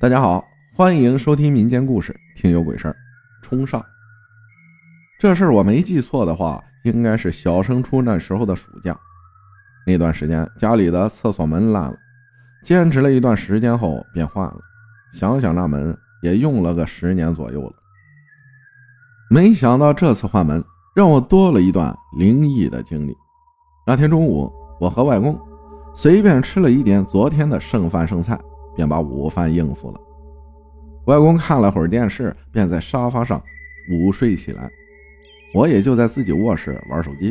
大家好，欢迎收听民间故事，听有鬼事儿。冲上，这事儿我没记错的话，应该是小升初那时候的暑假。那段时间家里的厕所门烂了，坚持了一段时间后便换了。想想那门也用了个十年左右了。没想到这次换门让我多了一段灵异的经历。那天中午，我和外公随便吃了一点昨天的剩饭剩菜。便把午饭应付了。外公看了会儿电视，便在沙发上午睡起来。我也就在自己卧室玩手机。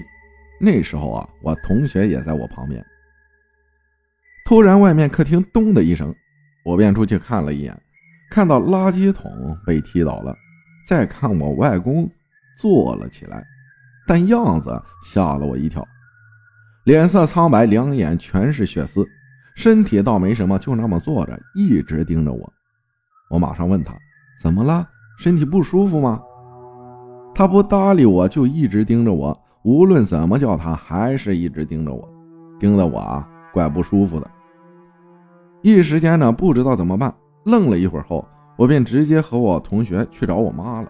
那时候啊，我同学也在我旁边。突然，外面客厅“咚”的一声，我便出去看了一眼，看到垃圾桶被踢倒了。再看我外公坐了起来，但样子吓了我一跳，脸色苍白，两眼全是血丝。身体倒没什么，就那么坐着，一直盯着我。我马上问他：“怎么了？身体不舒服吗？”他不搭理我，就一直盯着我。无论怎么叫他，还是一直盯着我，盯得我啊，怪不舒服的。一时间呢，不知道怎么办，愣了一会儿后，我便直接和我同学去找我妈了。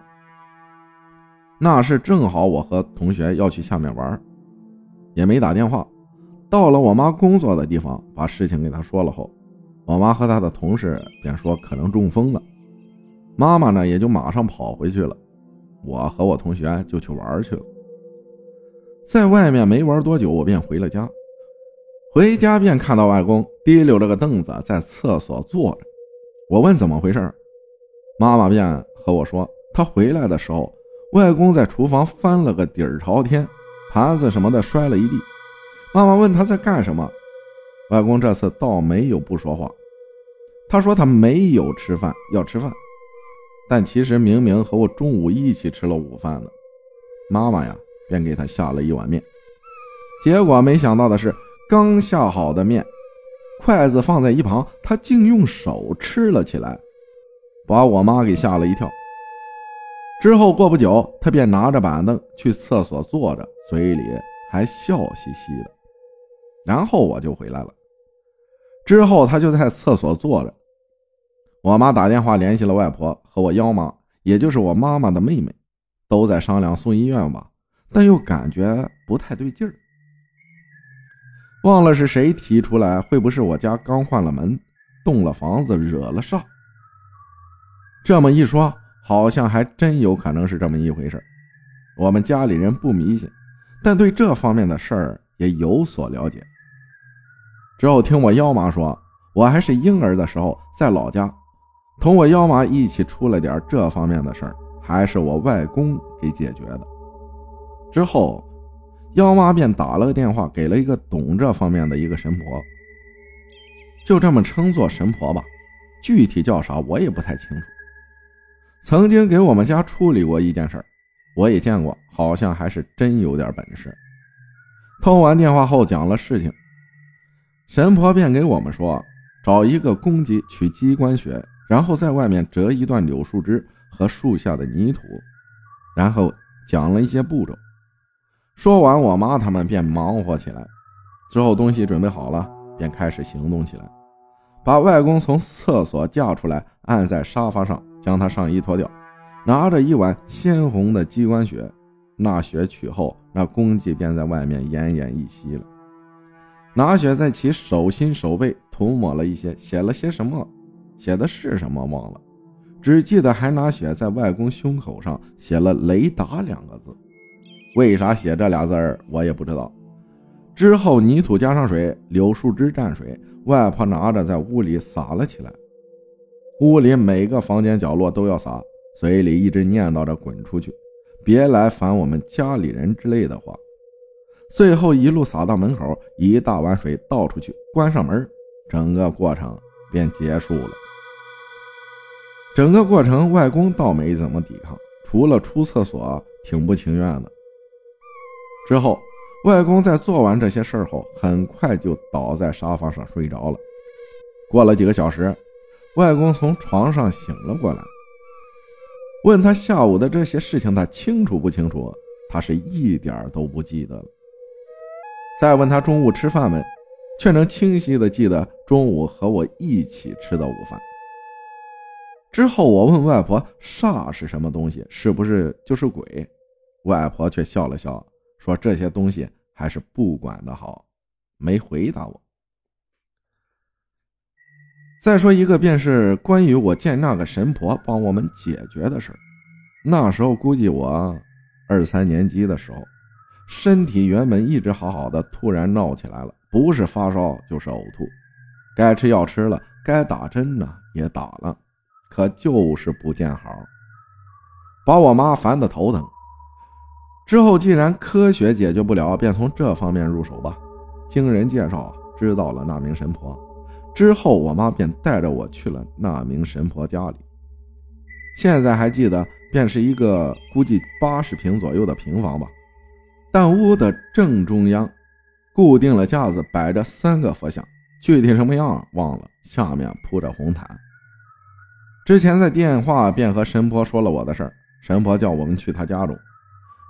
那是正好我和同学要去下面玩，也没打电话。到了我妈工作的地方，把事情给她说了后，我妈和她的同事便说可能中风了。妈妈呢也就马上跑回去了，我和我同学就去玩去了。在外面没玩多久，我便回了家。回家便看到外公提溜着个凳子在厕所坐着。我问怎么回事，妈妈便和我说，他回来的时候，外公在厨房翻了个底儿朝天，盘子什么的摔了一地。妈妈问他在干什么，外公这次倒没有不说话。他说他没有吃饭，要吃饭，但其实明明和我中午一起吃了午饭呢。妈妈呀，便给他下了一碗面。结果没想到的是，刚下好的面，筷子放在一旁，他竟用手吃了起来，把我妈给吓了一跳。之后过不久，他便拿着板凳去厕所坐着，嘴里还笑嘻嘻的。然后我就回来了。之后他就在厕所坐着。我妈打电话联系了外婆和我幺妈，也就是我妈妈的妹妹，都在商量送医院吧，但又感觉不太对劲儿。忘了是谁提出来，会不是我家刚换了门，动了房子，惹了煞？这么一说，好像还真有可能是这么一回事。我们家里人不迷信，但对这方面的事儿也有所了解。之后听我幺妈说，我还是婴儿的时候，在老家，同我幺妈一起出了点这方面的事儿，还是我外公给解决的。之后，幺妈便打了个电话给了一个懂这方面的一个神婆，就这么称作神婆吧，具体叫啥我也不太清楚。曾经给我们家处理过一件事儿，我也见过，好像还是真有点本事。通完电话后讲了事情。神婆便给我们说，找一个公鸡取鸡冠血，然后在外面折一段柳树枝和树下的泥土，然后讲了一些步骤。说完，我妈他们便忙活起来。之后东西准备好了，便开始行动起来，把外公从厕所架出来，按在沙发上，将他上衣脱掉，拿着一碗鲜红的鸡冠血。那血取后，那公鸡便在外面奄奄一息了。拿血在其手心手背涂抹了一些，写了些什么，写的是什么忘了，只记得还拿血在外公胸口上写了“雷达”两个字。为啥写这俩字儿，我也不知道。之后泥土加上水，柳树枝蘸水，外婆拿着在屋里撒了起来。屋里每个房间角落都要撒，嘴里一直念叨着“滚出去，别来烦我们家里人”之类的话。最后一路撒到门口，一大碗水倒出去，关上门，整个过程便结束了。整个过程，外公倒没怎么抵抗，除了出厕所挺不情愿的。之后，外公在做完这些事后，很快就倒在沙发上睡着了。过了几个小时，外公从床上醒了过来，问他下午的这些事情，他清楚不清楚？他是一点都不记得了。再问他中午吃饭没，却能清晰的记得中午和我一起吃的午饭。之后我问外婆煞是什么东西，是不是就是鬼？外婆却笑了笑，说这些东西还是不管的好，没回答我。再说一个，便是关于我见那个神婆帮我们解决的事那时候估计我二三年级的时候，身体原本一直好好的，突然闹起来了，不是发烧就是呕吐，该吃药吃了，该打针呢也打了，可就是不见好，把我妈烦得头疼。之后既然科学解决不了，便从这方面入手吧。经人介绍，知道了那名神婆。之后，我妈便带着我去了那名神婆家里。现在还记得，便是一个估计八十平左右的平房吧。但屋的正中央，固定了架子，摆着三个佛像，具体什么样忘了。下面铺着红毯。之前在电话便和神婆说了我的事儿，神婆叫我们去她家中。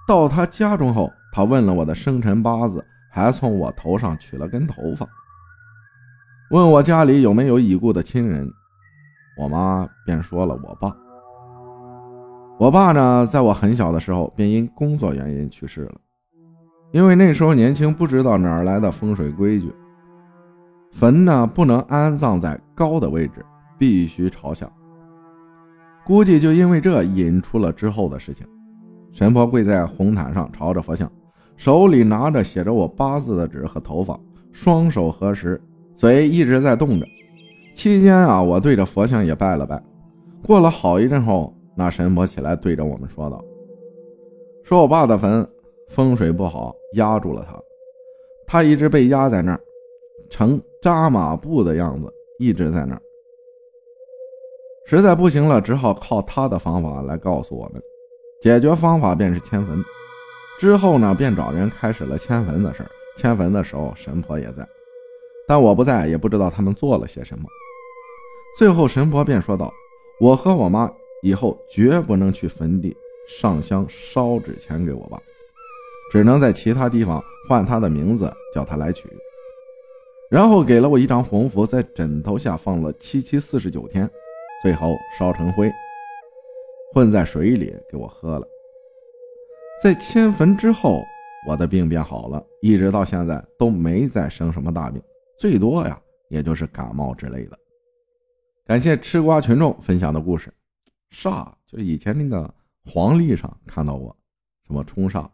到她家中后，她问了我的生辰八字，还从我头上取了根头发。问我家里有没有已故的亲人，我妈便说了我爸。我爸呢，在我很小的时候便因工作原因去世了。因为那时候年轻，不知道哪儿来的风水规矩，坟呢不能安葬在高的位置，必须朝下。估计就因为这引出了之后的事情。神婆跪在红毯上，朝着佛像，手里拿着写着我八字的纸和头发，双手合十。嘴一直在动着，期间啊，我对着佛像也拜了拜。过了好一阵后，那神婆起来对着我们说道：“说我爸的坟风水不好，压住了他，他一直被压在那儿，成扎马步的样子，一直在那儿。实在不行了，只好靠他的方法来告诉我们。解决方法便是迁坟。之后呢，便找人开始了迁坟的事迁坟的时候，神婆也在。”但我不在，也不知道他们做了些什么。最后，神婆便说道：“我和我妈以后绝不能去坟地上香烧纸钱给我爸，只能在其他地方换他的名字，叫他来取。”然后给了我一张红符，在枕头下放了七七四十九天，最后烧成灰，混在水里给我喝了。在迁坟之后，我的病变好了，一直到现在都没再生什么大病。最多呀，也就是感冒之类的。感谢吃瓜群众分享的故事，煞就以前那个黄历上看到过，什么冲煞，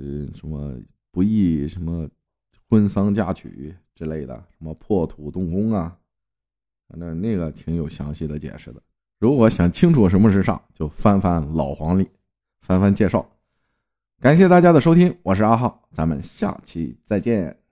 嗯，什么不宜什么婚丧嫁娶之类的，什么破土动工啊，反正那个挺有详细的解释的。如果想清楚什么是煞，就翻翻老黄历，翻翻介绍。感谢大家的收听，我是阿浩，咱们下期再见。